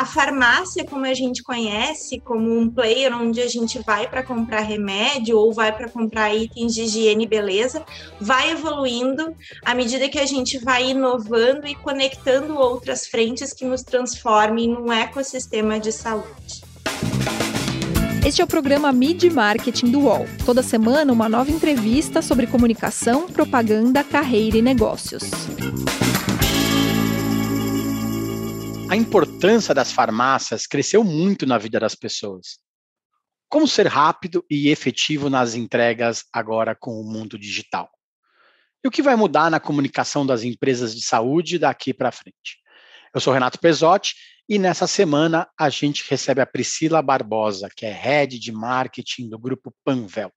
a farmácia, como a gente conhece, como um player onde a gente vai para comprar remédio ou vai para comprar itens de higiene e beleza, vai evoluindo à medida que a gente vai inovando e conectando outras frentes que nos transformem num ecossistema de saúde. Este é o programa Mid Marketing do UOL. Toda semana, uma nova entrevista sobre comunicação, propaganda, carreira e negócios. A importância das farmácias cresceu muito na vida das pessoas. Como ser rápido e efetivo nas entregas agora com o mundo digital? E o que vai mudar na comunicação das empresas de saúde daqui para frente? Eu sou Renato Pesotti e nessa semana a gente recebe a Priscila Barbosa, que é head de marketing do grupo Panvel.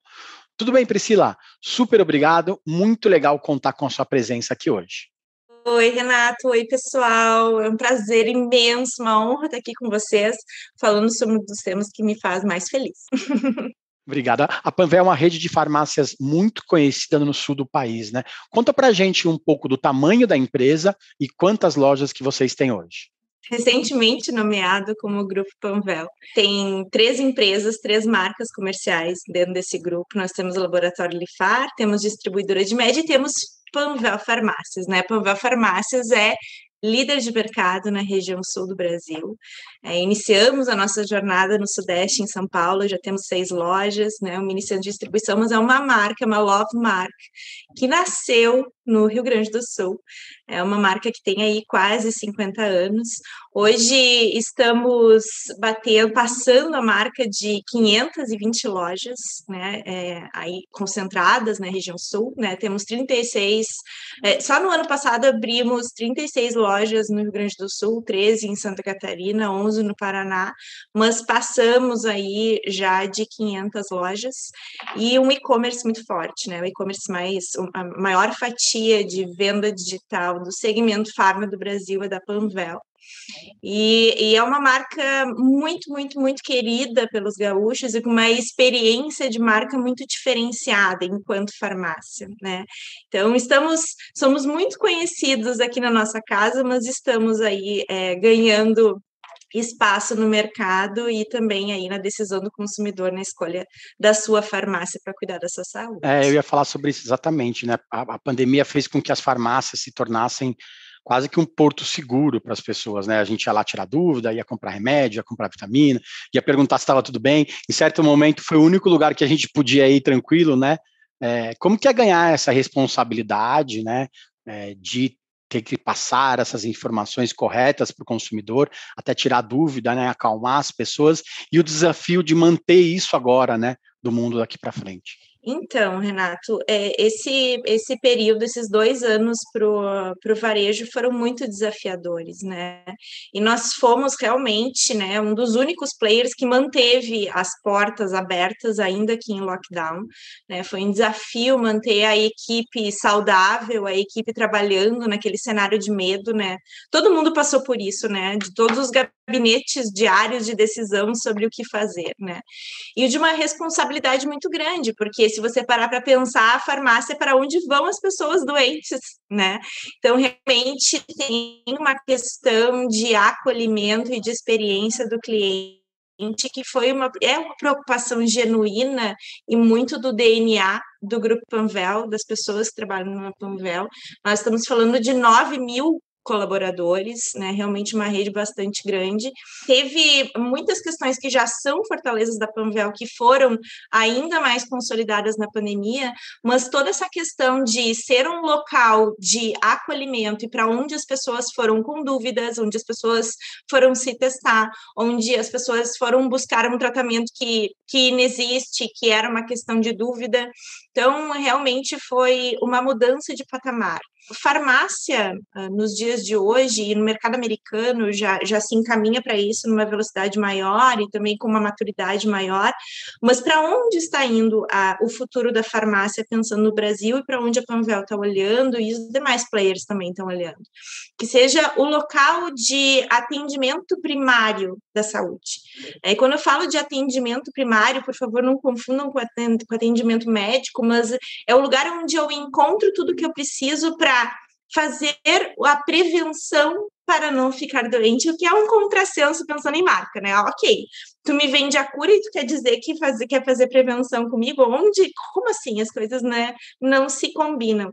Tudo bem, Priscila? Super obrigado. Muito legal contar com a sua presença aqui hoje. Oi, Renato. Oi, pessoal. É um prazer imenso, uma honra estar aqui com vocês, falando sobre um dos temas que me faz mais feliz. Obrigada. A Panvel é uma rede de farmácias muito conhecida no sul do país, né? Conta pra gente um pouco do tamanho da empresa e quantas lojas que vocês têm hoje recentemente nomeado como Grupo Panvel. Tem três empresas, três marcas comerciais dentro desse grupo. Nós temos o Laboratório Lifar, temos distribuidora de média e temos Panvel Farmácias, né? Panvel Farmácias é líder de mercado na região sul do Brasil. É, iniciamos a nossa jornada no Sudeste, em São Paulo, já temos seis lojas, né, uma iniciando de distribuição, mas é uma marca, uma love mark, que nasceu no Rio Grande do Sul. É uma marca que tem aí quase 50 anos. Hoje estamos batendo, passando a marca de 520 lojas, né, é, aí concentradas na região sul, né, temos 36, é, só no ano passado abrimos 36 lojas no Rio Grande do Sul, 13 em Santa Catarina, 11 no Paraná, mas passamos aí já de 500 lojas e um e-commerce muito forte, né, o e-commerce mais, a maior fatia de venda digital do segmento farma do Brasil é da Panvel. E, e, é uma marca muito, muito, muito querida pelos gaúchos e com uma experiência de marca muito diferenciada enquanto farmácia, né? Então, estamos, somos muito conhecidos aqui na nossa casa, mas estamos aí é, ganhando espaço no mercado e também aí na decisão do consumidor na escolha da sua farmácia para cuidar da sua saúde. É, eu ia falar sobre isso exatamente, né? A, a pandemia fez com que as farmácias se tornassem quase que um porto seguro para as pessoas, né? A gente ia lá tirar dúvida, ia comprar remédio, ia comprar vitamina, ia perguntar se estava tudo bem. Em certo momento foi o único lugar que a gente podia ir tranquilo, né? É, como que é ganhar essa responsabilidade, né? É, de ter que passar essas informações corretas para o consumidor, até tirar dúvida, né? Acalmar as pessoas e o desafio de manter isso agora, né? Do mundo daqui para frente. Então, Renato, é, esse, esse período, esses dois anos para o varejo foram muito desafiadores, né? E nós fomos realmente né, um dos únicos players que manteve as portas abertas, ainda que em lockdown. Né? Foi um desafio manter a equipe saudável, a equipe trabalhando naquele cenário de medo, né? Todo mundo passou por isso, né? De todos os gabinetes diários de decisão sobre o que fazer, né? E de uma responsabilidade muito grande, porque se você parar para pensar, a farmácia é para onde vão as pessoas doentes, né? Então, realmente tem uma questão de acolhimento e de experiência do cliente que foi uma é uma preocupação genuína e muito do DNA do grupo Panvel, das pessoas que trabalham no Panvel. Nós estamos falando de 9 mil colaboradores, né? Realmente uma rede bastante grande. Teve muitas questões que já são fortalezas da Panvel que foram ainda mais consolidadas na pandemia, mas toda essa questão de ser um local de acolhimento e para onde as pessoas foram com dúvidas, onde as pessoas foram se testar, onde as pessoas foram buscar um tratamento que, que inexiste, que era uma questão de dúvida. Então, realmente foi uma mudança de patamar. Farmácia, ah, nos dias de hoje, e no mercado americano, já, já se encaminha para isso numa velocidade maior e também com uma maturidade maior. Mas para onde está indo a, o futuro da farmácia, pensando no Brasil, e para onde a Panvel está olhando, e os demais players também estão olhando? Que seja o local de atendimento primário da saúde. É, quando eu falo de atendimento primário, por favor, não confundam com atendimento médico, mas é o lugar onde eu encontro tudo que eu preciso para fazer a prevenção para não ficar doente, o que é um contrassenso pensando em marca, né? Ok, tu me vende a cura e tu quer dizer que faz, quer fazer prevenção comigo? Onde? Como assim? As coisas né, não se combinam.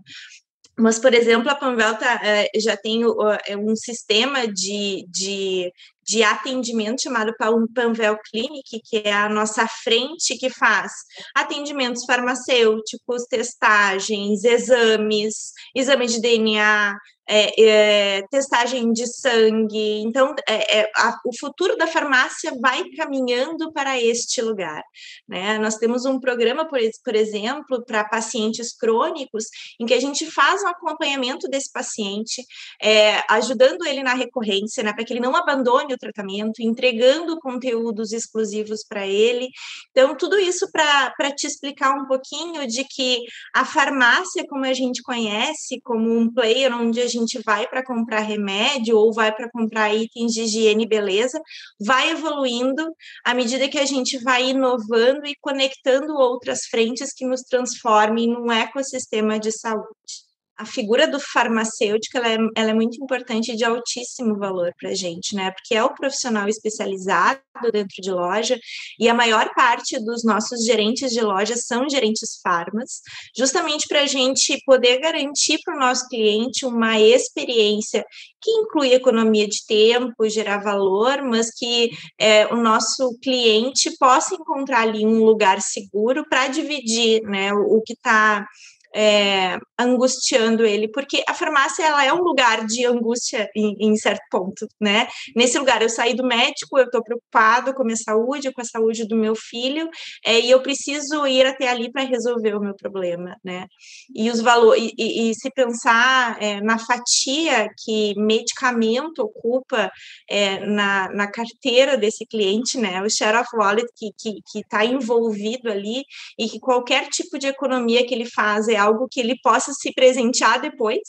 Mas, por exemplo, a Panvelta é, já tem é, um sistema de, de, de atendimento chamado Panvel Clinic, que é a nossa frente que faz atendimentos farmacêuticos, testagens, exames, exames de DNA, é, é, testagem de sangue. Então, é, é, a, o futuro da farmácia vai caminhando para este lugar. Né? Nós temos um programa, por, por exemplo, para pacientes crônicos, em que a gente faz um acompanhamento desse paciente, é, ajudando ele na recorrência, né, para que ele não abandone o tratamento, entregando conteúdos exclusivos para ele. Então, tudo isso para te explicar um pouquinho de que a farmácia, como a gente conhece, como um player onde a gente vai para comprar remédio ou vai para comprar itens de higiene e beleza, vai evoluindo à medida que a gente vai inovando e conectando outras frentes que nos transformem num ecossistema de saúde a figura do farmacêutico ela é, ela é muito importante de altíssimo valor para a gente, né? Porque é o profissional especializado dentro de loja e a maior parte dos nossos gerentes de loja são gerentes farmas, justamente para a gente poder garantir para o nosso cliente uma experiência que inclui economia de tempo, gerar valor, mas que é, o nosso cliente possa encontrar ali um lugar seguro para dividir, né? O, o que está é, angustiando ele, porque a farmácia ela é um lugar de angústia em, em certo ponto, né? Nesse lugar eu saí do médico, eu estou preocupado com a minha saúde, com a saúde do meu filho, é, e eu preciso ir até ali para resolver o meu problema, né? E os valores e, e, se pensar é, na fatia que medicamento ocupa é, na, na carteira desse cliente, né? O share of wallet que que está envolvido ali e que qualquer tipo de economia que ele faz é algo que ele possa se presentear depois,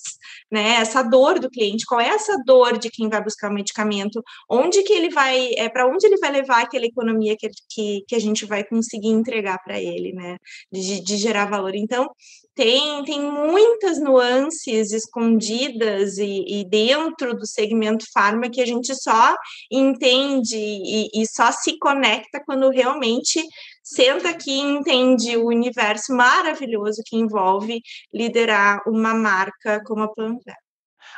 né? Essa dor do cliente, qual é essa dor de quem vai buscar o medicamento? Onde que ele vai, é para onde ele vai levar aquela economia que, que, que a gente vai conseguir entregar para ele, né? De, de gerar valor. Então, tem, tem muitas nuances escondidas e, e, dentro do segmento farma que a gente só entende e, e, só se conecta quando realmente senta aqui e entende o universo maravilhoso que envolve liderar uma marca como a Planvel.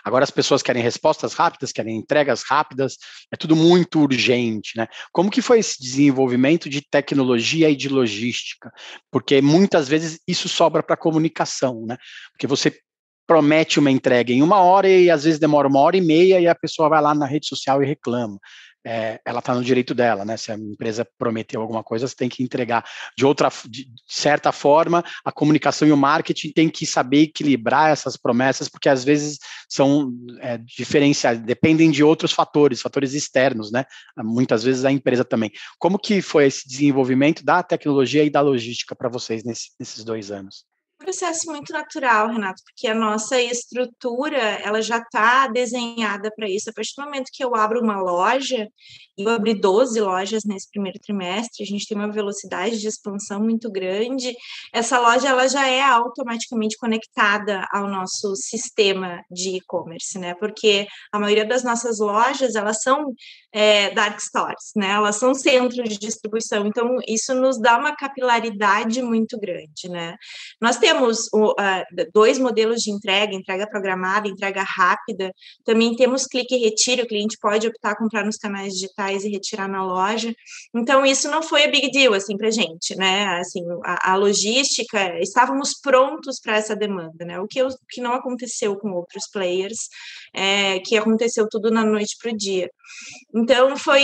Agora as pessoas querem respostas rápidas, querem entregas rápidas, é tudo muito urgente, né? Como que foi esse desenvolvimento de tecnologia e de logística? Porque muitas vezes isso sobra para comunicação, né? Porque você promete uma entrega em uma hora e às vezes demora uma hora e meia e a pessoa vai lá na rede social e reclama é, ela está no direito dela, né? Se a empresa prometeu alguma coisa, você tem que entregar. De outra, de certa forma, a comunicação e o marketing tem que saber equilibrar essas promessas, porque às vezes são é, diferenciadas, dependem de outros fatores, fatores externos, né? Muitas vezes a empresa também. Como que foi esse desenvolvimento da tecnologia e da logística para vocês nesse, nesses dois anos? Processo muito natural, Renato, porque a nossa estrutura ela já está desenhada para isso. A partir do momento que eu abro uma loja, e eu abri 12 lojas nesse primeiro trimestre, a gente tem uma velocidade de expansão muito grande. Essa loja ela já é automaticamente conectada ao nosso sistema de e-commerce, né? Porque a maioria das nossas lojas elas são é, dark stores, né? Elas são centros de distribuição, então isso nos dá uma capilaridade muito grande, né? Nós temos uh, dois modelos de entrega, entrega programada, entrega rápida, também temos clique e retire, o cliente pode optar comprar nos canais digitais e retirar na loja, então isso não foi a big deal, assim, para gente, né? Assim, a, a logística, estávamos prontos para essa demanda, né? O que, que não aconteceu com outros players, é, que aconteceu tudo na noite para o dia. Então, foi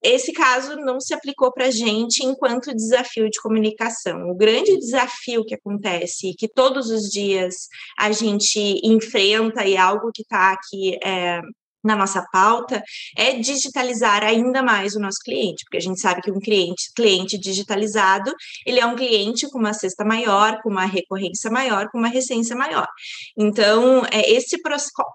esse caso não se aplicou para a gente enquanto desafio de comunicação. O grande desafio que acontece, que todos os dias a gente enfrenta e é algo que está aqui é, na nossa pauta é digitalizar ainda mais o nosso cliente, porque a gente sabe que um cliente, cliente digitalizado, ele é um cliente com uma cesta maior, com uma recorrência maior, com uma recência maior. Então, é esse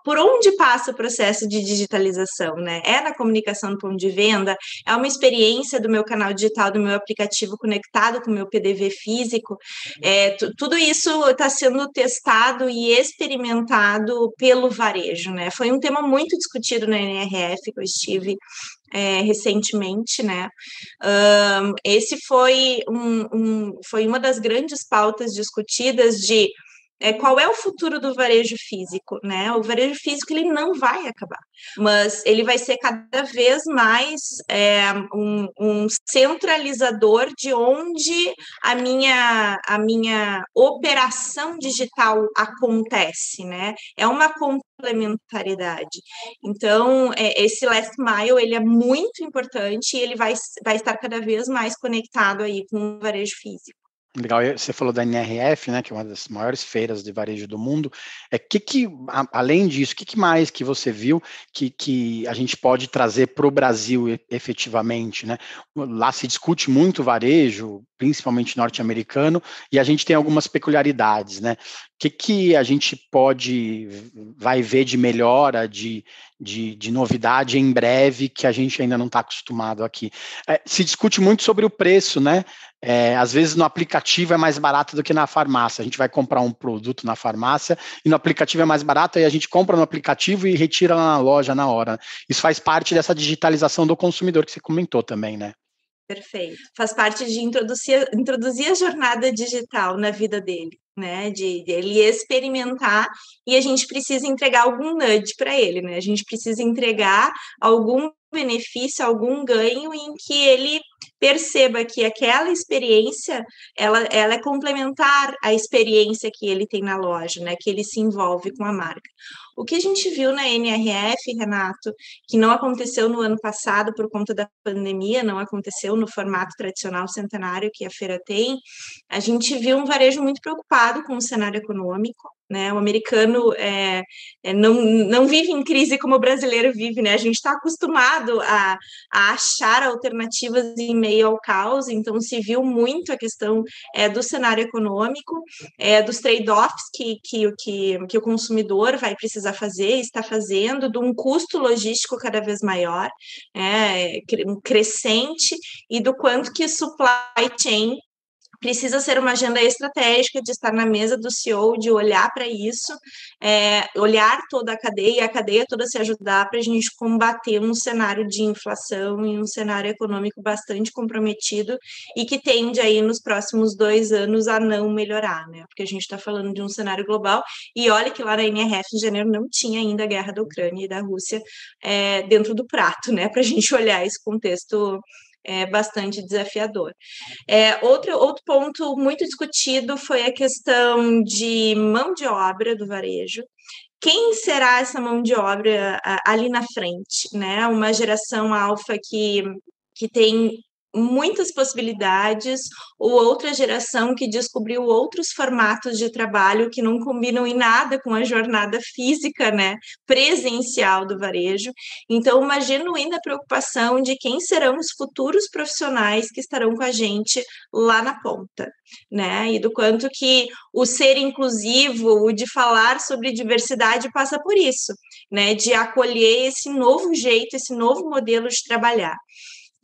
por onde passa o processo de digitalização, né? É na comunicação do ponto de venda, é uma experiência do meu canal digital, do meu aplicativo conectado com o meu PDV físico. É, tudo isso está sendo testado e experimentado pelo varejo, né? Foi um tema muito discutido discutido na NRF, que eu estive é, recentemente, né? Um, esse foi, um, um, foi uma das grandes pautas discutidas de é, qual é o futuro do varejo físico, né? O varejo físico ele não vai acabar, mas ele vai ser cada vez mais é, um, um, centralizador de onde a minha a minha operação digital acontece, né? É uma complementariedade. Então, é, esse last mile ele é muito importante e ele vai, vai estar cada vez mais conectado aí com o varejo físico. Legal, você falou da NRF, né, que é uma das maiores feiras de varejo do mundo. É que que, além disso, o que, que, mais que você viu que, que a gente pode trazer para o Brasil efetivamente, né? Lá se discute muito varejo, principalmente norte-americano, e a gente tem algumas peculiaridades, né? O que, que a gente pode, vai ver de melhora, de, de, de novidade em breve, que a gente ainda não está acostumado aqui? É, se discute muito sobre o preço, né? É, às vezes no aplicativo é mais barato do que na farmácia. A gente vai comprar um produto na farmácia e no aplicativo é mais barato, e a gente compra no aplicativo e retira na loja na hora. Isso faz parte dessa digitalização do consumidor que você comentou também, né? Perfeito. Faz parte de introduzir, introduzir a jornada digital na vida dele, né? De, de ele experimentar e a gente precisa entregar algum nudge para ele, né? A gente precisa entregar algum benefício, algum ganho em que ele perceba que aquela experiência ela, ela é complementar à experiência que ele tem na loja, né? Que ele se envolve com a marca. O que a gente viu na NRF, Renato, que não aconteceu no ano passado por conta da pandemia, não aconteceu no formato tradicional centenário que a feira tem, a gente viu um varejo muito preocupado com o cenário econômico, né? O americano é, é, não, não vive em crise como o brasileiro vive, né? A gente está acostumado a, a achar alternativas em meio ao caos, então se viu muito a questão é, do cenário econômico, é, dos trade-offs que, que, que, que o consumidor vai precisar fazer, está fazendo, de um custo logístico cada vez maior, é, crescente, e do quanto que supply chain precisa ser uma agenda estratégica de estar na mesa do CEO, de olhar para isso, é, olhar toda a cadeia, a cadeia toda se ajudar para a gente combater um cenário de inflação e um cenário econômico bastante comprometido e que tende aí nos próximos dois anos a não melhorar, né? Porque a gente está falando de um cenário global e olha que lá na NRF em janeiro não tinha ainda a guerra da Ucrânia e da Rússia é, dentro do prato, né? Para a gente olhar esse contexto é bastante desafiador. É, outro, outro ponto muito discutido foi a questão de mão de obra do varejo. Quem será essa mão de obra ali na frente? Né? Uma geração alfa que, que tem muitas possibilidades, ou outra geração que descobriu outros formatos de trabalho que não combinam em nada com a jornada física, né, presencial do varejo. Então, uma genuína preocupação de quem serão os futuros profissionais que estarão com a gente lá na ponta, né, e do quanto que o ser inclusivo, o de falar sobre diversidade passa por isso, né, de acolher esse novo jeito, esse novo modelo de trabalhar.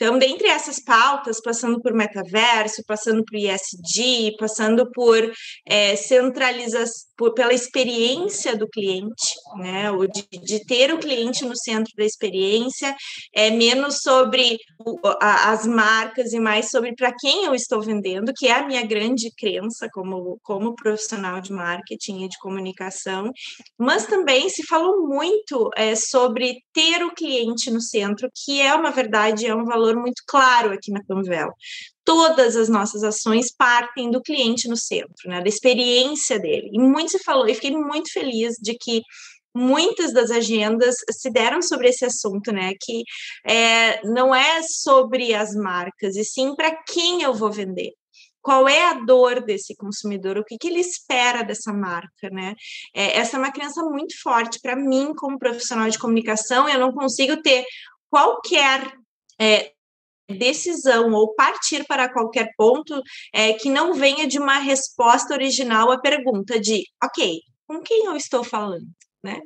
Então, dentre essas pautas, passando por metaverso, passando por ISD, passando por é, centralização, pela experiência do cliente, né? O de, de, ter o cliente no centro da experiência, é menos sobre o, a, as marcas e mais sobre para quem eu estou vendendo, que é a minha grande crença como, como profissional de marketing e de comunicação, mas também se falou muito é, sobre ter o cliente no centro, que é uma verdade, é um valor valor muito claro aqui na Panvel. Todas as nossas ações partem do cliente no centro, né, da experiência dele. E muito se falou, e fiquei muito feliz de que muitas das agendas se deram sobre esse assunto, né? Que é, não é sobre as marcas, e sim para quem eu vou vender. Qual é a dor desse consumidor? O que, que ele espera dessa marca, né? É, essa é uma crença muito forte para mim, como profissional de comunicação. Eu não consigo ter qualquer é, decisão ou partir para qualquer ponto é, que não venha de uma resposta original à pergunta de, ok, com quem eu estou falando, né?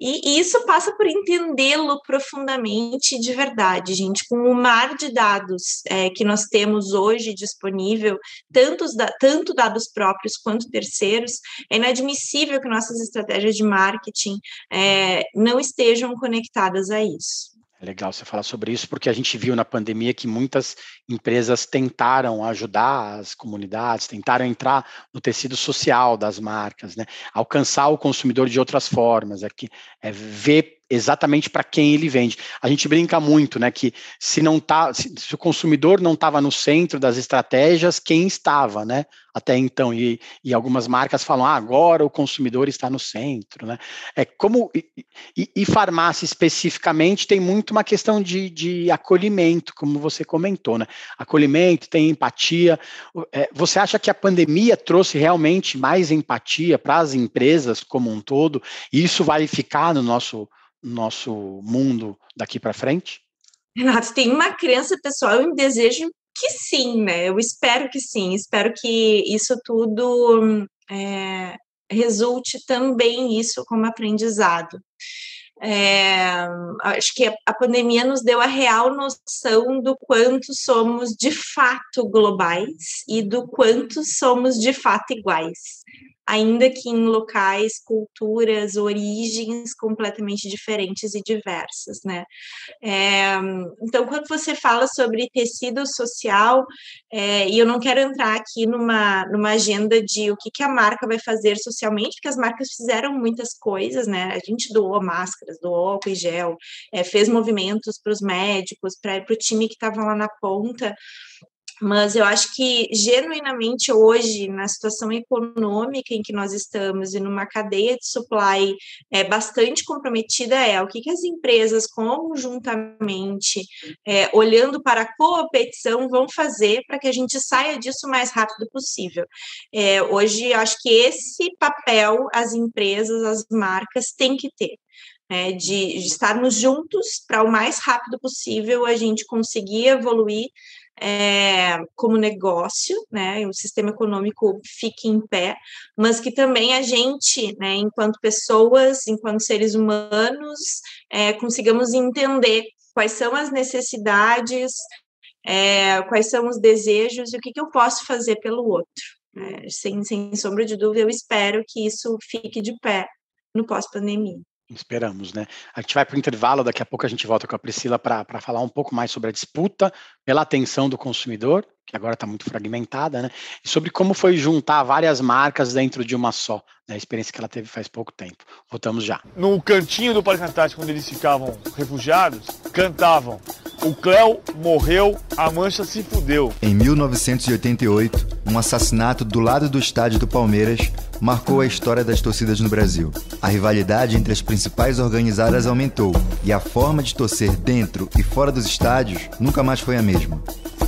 E, isso passa por entendê-lo profundamente de verdade, gente, com o mar de dados é, que nós temos hoje disponível, tanto, tanto dados próprios quanto terceiros, é inadmissível que nossas estratégias de marketing é, não estejam conectadas a isso. É legal você falar sobre isso, porque a gente viu na pandemia que muitas empresas tentaram ajudar as comunidades, tentaram entrar no tecido social das marcas, né? alcançar o consumidor de outras formas, é, que, é ver exatamente para quem ele vende. A gente brinca muito, né, que se não tá, se, se o consumidor não estava no centro das estratégias, quem estava, né? Até então, e, e algumas marcas falam, ah, agora o consumidor está no centro, né? É como e, e farmácia especificamente tem muito uma questão de, de acolhimento, como você comentou, né? Acolhimento, tem empatia. É, você acha que a pandemia trouxe realmente mais empatia para as empresas como um todo? E isso vai ficar no nosso nosso mundo daqui para frente? Renato, tem uma crença pessoal, eu desejo que sim, né? Eu espero que sim, espero que isso tudo é, resulte também isso como aprendizado. É, acho que a pandemia nos deu a real noção do quanto somos de fato globais e do quanto somos de fato iguais ainda que em locais, culturas, origens completamente diferentes e diversas, né? É, então, quando você fala sobre tecido social, é, e eu não quero entrar aqui numa, numa agenda de o que, que a marca vai fazer socialmente, porque as marcas fizeram muitas coisas, né? A gente doou máscaras, doou álcool e gel, é, fez movimentos para os médicos, para o time que estava lá na ponta, mas eu acho que genuinamente hoje, na situação econômica em que nós estamos e numa cadeia de supply é, bastante comprometida, é o que, que as empresas conjuntamente, é, olhando para a competição, vão fazer para que a gente saia disso o mais rápido possível. É, hoje, acho que esse papel as empresas, as marcas têm que ter. Né, de, de estarmos juntos para o mais rápido possível a gente conseguir evoluir é, como negócio, né, o sistema econômico fique em pé, mas que também a gente, né, enquanto pessoas, enquanto seres humanos, é, consigamos entender quais são as necessidades, é, quais são os desejos e o que, que eu posso fazer pelo outro. Né? Sem, sem sombra de dúvida, eu espero que isso fique de pé no pós-pandemia. Esperamos, né? A gente vai para o intervalo, daqui a pouco a gente volta com a Priscila para falar um pouco mais sobre a disputa pela atenção do consumidor, que agora está muito fragmentada, né? E sobre como foi juntar várias marcas dentro de uma só, né? a experiência que ela teve faz pouco tempo. Voltamos já. No cantinho do Parque Antártico, onde eles ficavam refugiados, cantavam o Cléo morreu, a Mancha se fudeu. Em 1988, um assassinato do lado do estádio do Palmeiras marcou a história das torcidas no Brasil. A rivalidade entre as principais organizadas aumentou e a forma de torcer dentro e fora dos estádios nunca mais foi a mesma.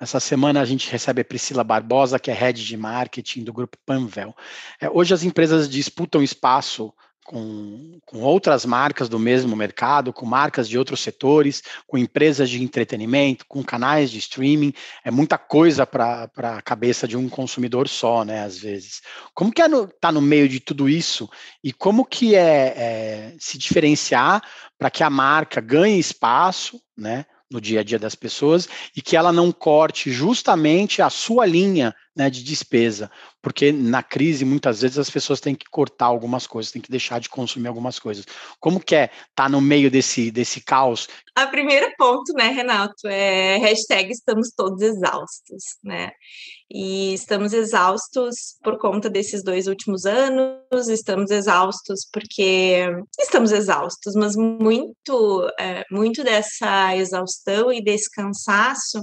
Essa semana a gente recebe a Priscila Barbosa, que é head de marketing do grupo Panvel. É, hoje as empresas disputam espaço com, com, outras marcas do mesmo mercado, com marcas de outros setores, com empresas de entretenimento, com canais de streaming. É muita coisa para a cabeça de um consumidor só, né? Às vezes. Como que é no, tá no meio de tudo isso e como que é, é se diferenciar para que a marca ganhe espaço, né? No dia a dia das pessoas e que ela não corte justamente a sua linha né, de despesa, porque na crise muitas vezes as pessoas têm que cortar algumas coisas, têm que deixar de consumir algumas coisas. Como que é estar tá no meio desse, desse caos? A primeiro ponto, né, Renato, é hashtag estamos todos exaustos, né? E estamos exaustos por conta desses dois últimos anos, estamos exaustos porque estamos exaustos, mas muito, é, muito dessa exaustão e desse cansaço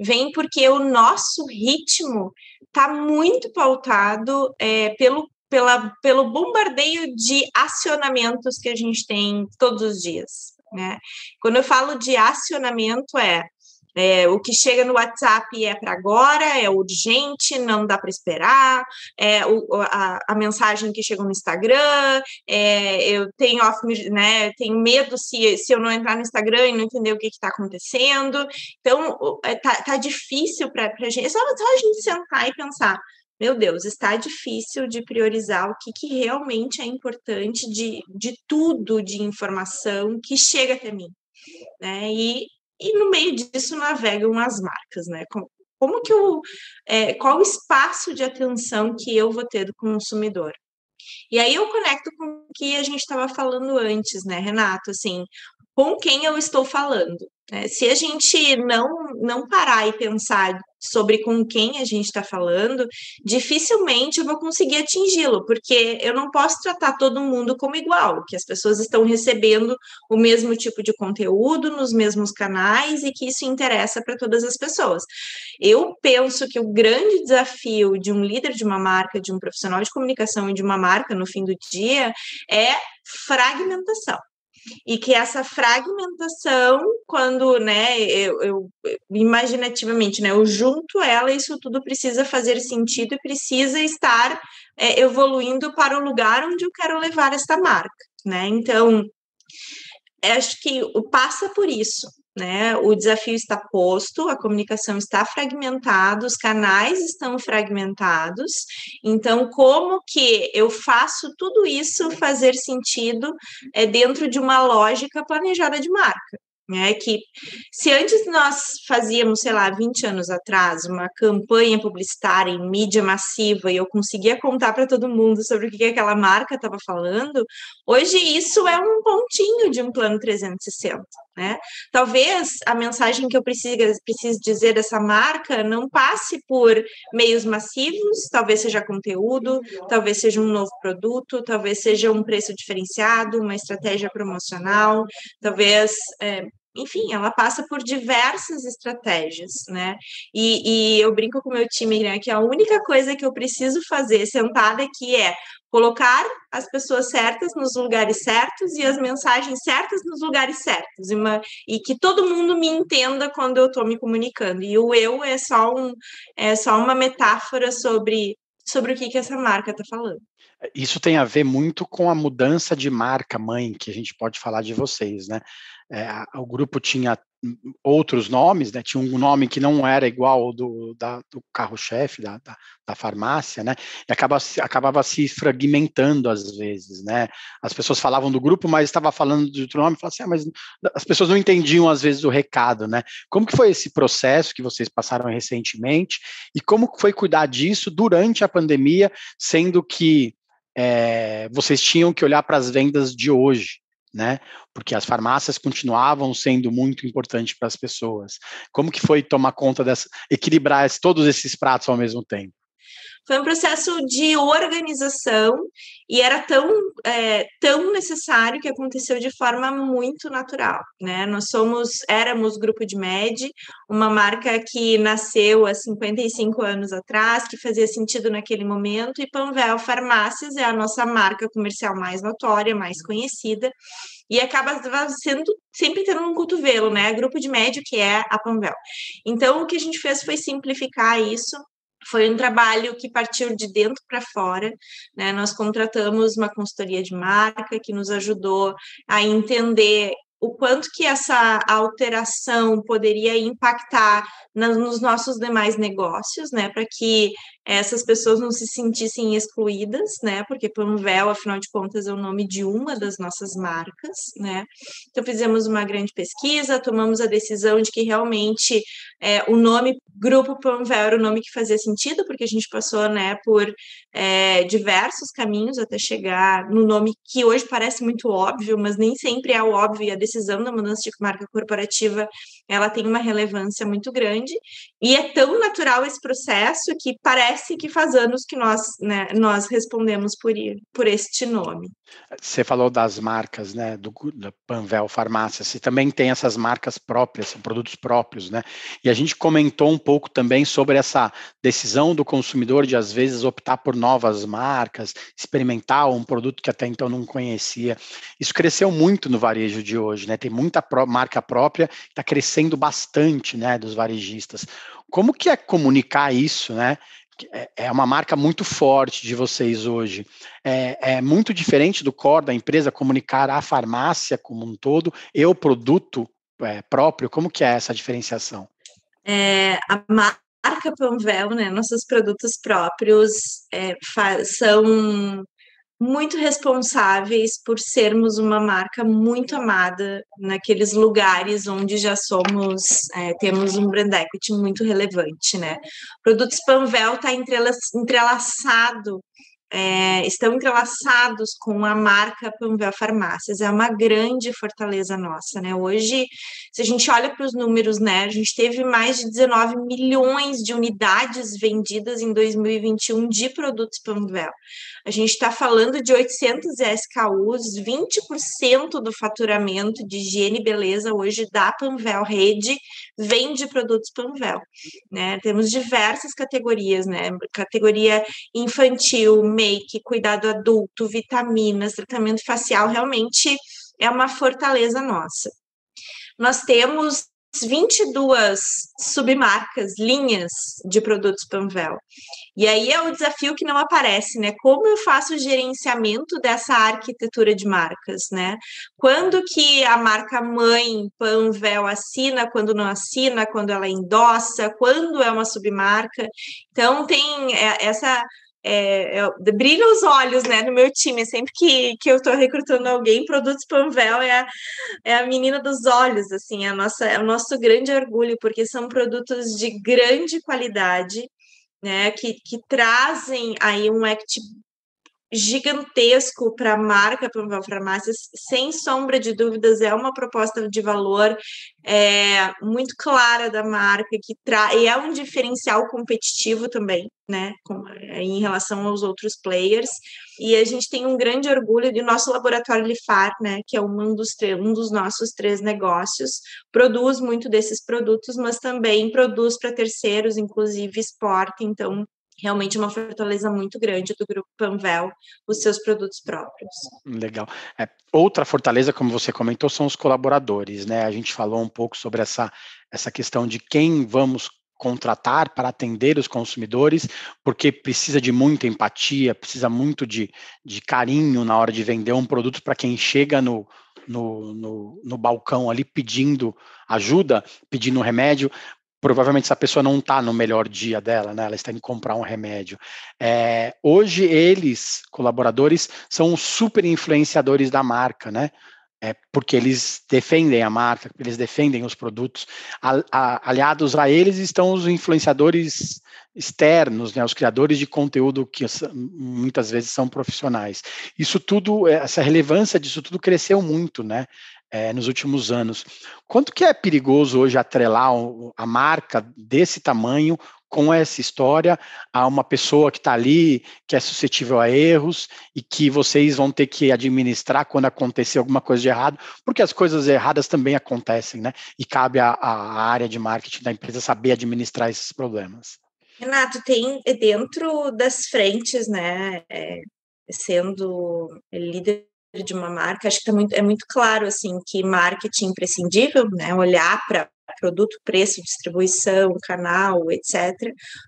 vem porque o nosso ritmo está muito pautado é, pelo pela, pelo bombardeio de acionamentos que a gente tem todos os dias. Né? Quando eu falo de acionamento, é é, o que chega no WhatsApp é para agora, é urgente, não dá para esperar. É, o, a, a, mensagem que chega no Instagram, é, eu tenho off, né, tenho medo se, se eu não entrar no Instagram e não entender o que está acontecendo. Então, é, tá, tá difícil para a gente. É só, só a gente sentar e pensar. Meu Deus, está difícil de priorizar o que, que realmente é importante de, de tudo de informação que chega até mim. Né? E e no meio disso navegam as marcas, né? Como, como que eu, é, qual o espaço de atenção que eu vou ter do consumidor? E aí eu conecto com o que a gente estava falando antes, né, Renato? Assim, com quem eu estou falando. Né? Se a gente não, não parar e pensar sobre com quem a gente está falando, dificilmente eu vou conseguir atingi-lo, porque eu não posso tratar todo mundo como igual, que as pessoas estão recebendo o mesmo tipo de conteúdo nos mesmos canais e que isso interessa para todas as pessoas. Eu penso que o grande desafio de um líder de uma marca, de um profissional de comunicação e de uma marca no fim do dia é fragmentação e que essa fragmentação, quando, né, eu, eu, imaginativamente, né, eu junto ela, isso tudo precisa fazer sentido e precisa estar é, evoluindo para o lugar onde eu quero levar esta marca, né? Então, acho que passa por isso, né? O desafio está posto, a comunicação está fragmentada, os canais estão fragmentados. Então, como que eu faço tudo isso fazer sentido é, dentro de uma lógica planejada de marca? Né? Que se antes nós fazíamos, sei lá, 20 anos atrás, uma campanha publicitária em mídia massiva e eu conseguia contar para todo mundo sobre o que aquela marca estava falando, hoje isso é um pontinho de um plano 360, né? Talvez a mensagem que eu preciso, preciso dizer dessa marca não passe por meios massivos, talvez seja conteúdo, talvez seja um novo produto, talvez seja um preço diferenciado, uma estratégia promocional, talvez é, enfim, ela passa por diversas estratégias, né? E, e, eu brinco com o meu time, né, que a única coisa que eu preciso fazer sentada aqui é colocar as pessoas certas nos lugares certos e as mensagens certas nos lugares certos, e, uma, e que todo mundo me entenda quando eu estou me comunicando. E o eu é só, um, é só uma metáfora sobre, sobre o que, que essa marca está falando. Isso tem a ver muito com a mudança de marca mãe, que a gente pode falar de vocês, né? É, o grupo tinha outros nomes, né? Tinha um nome que não era igual ao do, do carro-chefe da, da, da, farmácia, né? E acaba, acabava se fragmentando às vezes, né? As pessoas falavam do grupo, mas estava falando de outro nome, falavam assim, ah, mas as pessoas não entendiam às vezes o recado, né? Como que foi esse processo que vocês passaram recentemente e como foi cuidar disso durante a pandemia, sendo que é, vocês tinham que olhar para as vendas de hoje, né? Porque as farmácias continuavam sendo muito importantes para as pessoas. Como que foi tomar conta dessa, equilibrar todos esses pratos ao mesmo tempo? Foi um processo de organização e era tão, é, tão necessário que aconteceu de forma muito natural, né? Nós somos, éramos Grupo de Med, uma marca que nasceu há 55 anos atrás, que fazia sentido naquele momento, e Panvel Farmácias é a nossa marca comercial mais notória, mais conhecida, e acaba sendo sempre tendo um cotovelo, né? Grupo de médio que é a Panvel. Então, o que a gente fez foi simplificar isso foi um trabalho que partiu de dentro para fora. Né? Nós contratamos uma consultoria de marca que nos ajudou a entender o quanto que essa alteração poderia impactar nos nossos demais negócios, né, para que essas pessoas não se sentissem excluídas, né? Porque Panvel, afinal de contas, é o nome de uma das nossas marcas, né? Então fizemos uma grande pesquisa, tomamos a decisão de que realmente é, o nome Grupo Panvel era o nome que fazia sentido, porque a gente passou, né, por é, diversos caminhos até chegar no nome que hoje parece muito óbvio, mas nem sempre é o óbvio. E a decisão da mudança de marca corporativa, ela tem uma relevância muito grande. E é tão natural esse processo que parece que faz anos que nós, né, nós respondemos por, por este nome. Você falou das marcas, né, do, do Panvel Farmácia, você também tem essas marcas próprias, produtos próprios, né, e a gente comentou um pouco também sobre essa decisão do consumidor de às vezes optar por novas marcas, experimentar um produto que até então não conhecia. Isso cresceu muito no varejo de hoje, né? Tem muita pró marca própria, está crescendo bastante, né, dos varejistas. Como que é comunicar isso, né? É, é uma marca muito forte de vocês hoje. É, é, muito diferente do core da empresa comunicar a farmácia como um todo e o produto é, próprio. Como que é essa diferenciação? É, a marca Panvel, né, nossos produtos próprios é, são muito responsáveis por sermos uma marca muito amada naqueles lugares onde já somos, é, temos um brand equity muito relevante, né? Produtos Panvel está entrelaçado é, estão entrelaçados com a marca Panvel Farmácias. É uma grande fortaleza nossa, né? Hoje, se a gente olha para os números, né, a gente teve mais de 19 milhões de unidades vendidas em 2021 de produtos Panvel. A gente está falando de 800 SKUs, 20% do faturamento de higiene e beleza hoje da Panvel Rede vem de produtos Panvel, né? Temos diversas categorias, né? Categoria infantil, make, cuidado adulto, vitaminas, tratamento facial, realmente é uma fortaleza nossa. Nós temos 22 submarcas, linhas de produtos Panvel. E aí é o desafio que não aparece, né? Como eu faço o gerenciamento dessa arquitetura de marcas, né? Quando que a marca mãe Panvel assina, quando não assina, quando ela endossa, quando é uma submarca. Então tem é, essa é, é, brilha os olhos né, no meu time. Sempre que, que eu estou recrutando alguém, Produtos Panvel é a, é a menina dos olhos, assim, é, a nossa, é o nosso grande orgulho, porque são produtos de grande qualidade, né, que, que trazem aí um act gigantesco para a marca Panvel Farmácias, sem sombra de dúvidas, é uma proposta de valor é, muito clara da marca, que tra e é um diferencial competitivo também, né, com, é, em relação aos outros players, e a gente tem um grande orgulho de nosso laboratório Lifar, né, que é um dos, um dos nossos três negócios, produz muito desses produtos, mas também produz para terceiros, inclusive exporta, então realmente uma fortaleza muito grande do grupo Panvel, os seus produtos próprios. Legal. É, outra fortaleza, como você comentou, são os colaboradores, né? A gente falou um pouco sobre essa, essa questão de quem vamos contratar para atender os consumidores, porque precisa de muita empatia, precisa muito de, de carinho na hora de vender um produto para quem chega no, no, no, no, balcão ali pedindo ajuda, pedindo remédio, provavelmente essa pessoa não está no melhor dia dela, né? Ela está indo comprar um remédio. É, hoje eles, colaboradores, são super influenciadores da marca, né? É, porque eles defendem a marca, eles defendem os produtos. A, a, aliados a eles estão os influenciadores externos, né, os criadores de conteúdo que muitas vezes são profissionais. Isso tudo, essa relevância disso tudo cresceu muito, né? É, nos últimos anos. Quanto que é perigoso hoje atrelar a marca desse tamanho com essa história a uma pessoa que está ali, que é suscetível a erros e que vocês vão ter que administrar quando acontecer alguma coisa de errado, porque as coisas erradas também acontecem, né? E cabe à área de marketing da empresa saber administrar esses problemas. Renato, tem dentro das frentes, né? É, sendo líder de uma marca, acho que tá muito, é muito claro assim que marketing imprescindível, né? Olhar para produto, preço, distribuição, canal, etc.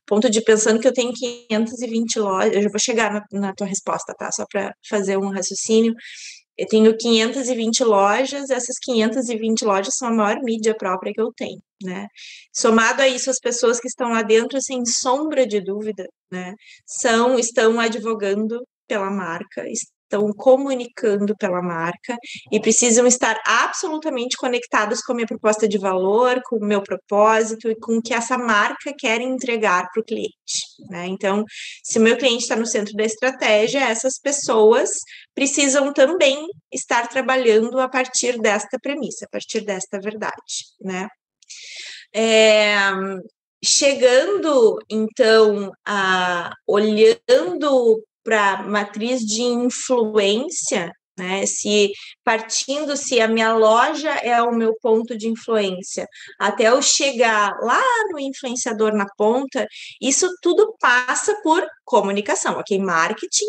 Ponto de pensando que eu tenho 520 lojas, eu já vou chegar na, na tua resposta, tá? Só para fazer um raciocínio. Eu tenho 520 lojas, essas 520 lojas são a maior mídia própria que eu tenho, né? Somado a isso, as pessoas que estão lá dentro, sem sombra de dúvida, né, são, estão advogando pela marca, estão comunicando pela marca e precisam estar absolutamente conectadas com a minha proposta de valor, com o meu propósito e com o que essa marca quer entregar para o cliente. Né? Então, se o meu cliente está no centro da estratégia, essas pessoas precisam também estar trabalhando a partir desta premissa, a partir desta verdade. Né? É, chegando então a olhando para matriz de influência, né? Se partindo se a minha loja é o meu ponto de influência, até eu chegar lá no influenciador na ponta, isso tudo passa por comunicação, ok? Marketing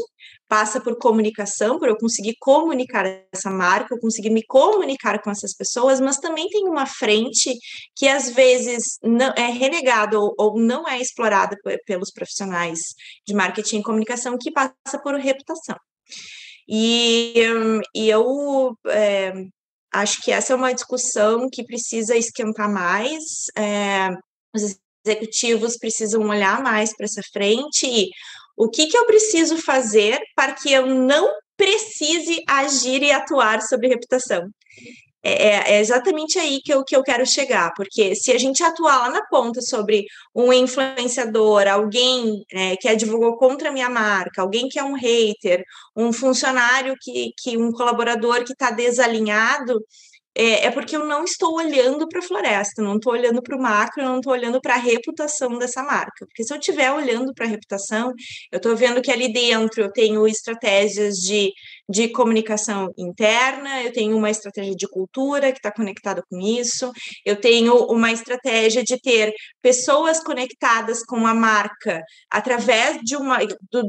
passa por comunicação, por eu conseguir comunicar essa marca, eu conseguir me comunicar com essas pessoas, mas também tem uma frente que às vezes não é renegada ou, ou não é explorada pelos profissionais de marketing e comunicação, que passa por reputação. E, e eu é, acho que essa é uma discussão que precisa esquentar mais. É, os executivos precisam olhar mais para essa frente e o que, que eu preciso fazer para que eu não precise agir e atuar sobre reputação. É, é, é, exatamente aí que eu, que eu quero chegar, porque se a gente atuar lá na ponta sobre um influenciador, alguém é, que advogou contra a minha marca, alguém que é um hater, um funcionário que, que um colaborador que está desalinhado, é, é, porque eu não estou olhando para a floresta, não estou olhando para o macro, não estou olhando para a reputação dessa marca. Porque se eu estiver olhando para a reputação, eu estou vendo que ali dentro eu tenho estratégias de de comunicação interna, eu tenho uma estratégia de cultura que está conectada com isso, eu tenho uma estratégia de ter pessoas conectadas com a marca através de uma,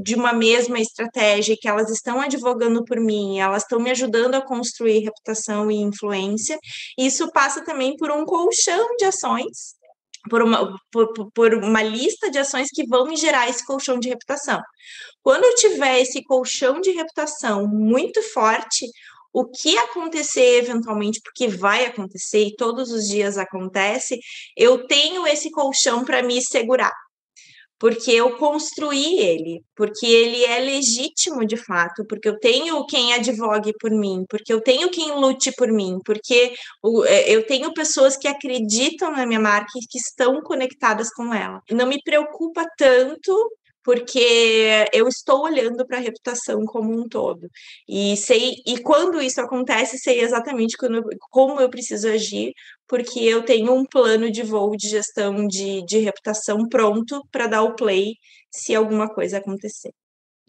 de uma mesma estratégia que elas estão advogando por mim, elas estão me ajudando a construir reputação e influência. Isso passa também por um colchão de ações por uma, por, por, uma lista de ações que vão me gerar esse colchão de reputação. Quando eu tiver esse colchão de reputação muito forte, o que acontecer eventualmente, porque vai acontecer e todos os dias acontece, eu tenho esse colchão para me segurar porque eu construí ele, porque ele é legítimo de fato, porque eu tenho quem advogue por mim, porque eu tenho quem lute por mim, porque é, eu tenho pessoas que acreditam na minha marca e que estão conectadas com ela. Não me preocupa tanto porque eu estou olhando para a reputação como um todo. E sei e quando isso acontece, sei exatamente quando, como eu preciso agir, porque eu tenho um plano de voo de gestão de, de reputação pronto para dar o play se alguma coisa acontecer.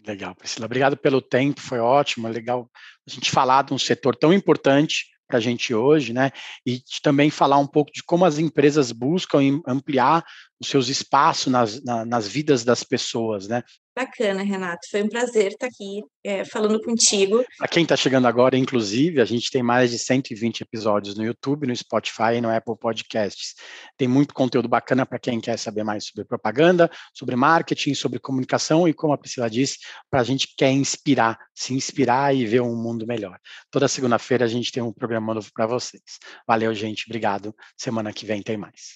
Legal, Priscila. Obrigado pelo tempo, foi ótimo. Legal a gente falar de um setor tão importante para a gente hoje, né? E também falar um pouco de como as empresas buscam ampliar os seus espaços nas, na, nas vidas das pessoas, né? Bacana, Renato. Foi um prazer estar aqui é, falando contigo. Para quem está chegando agora, inclusive, a gente tem mais de 120 episódios no YouTube, no Spotify e no Apple Podcasts. Tem muito conteúdo bacana para quem quer saber mais sobre propaganda, sobre marketing, sobre comunicação e, como a Priscila disse, para a gente que quer inspirar, se inspirar e ver um mundo melhor. Toda segunda-feira a gente tem um programa novo para vocês. Valeu, gente. Obrigado. Semana que vem tem mais.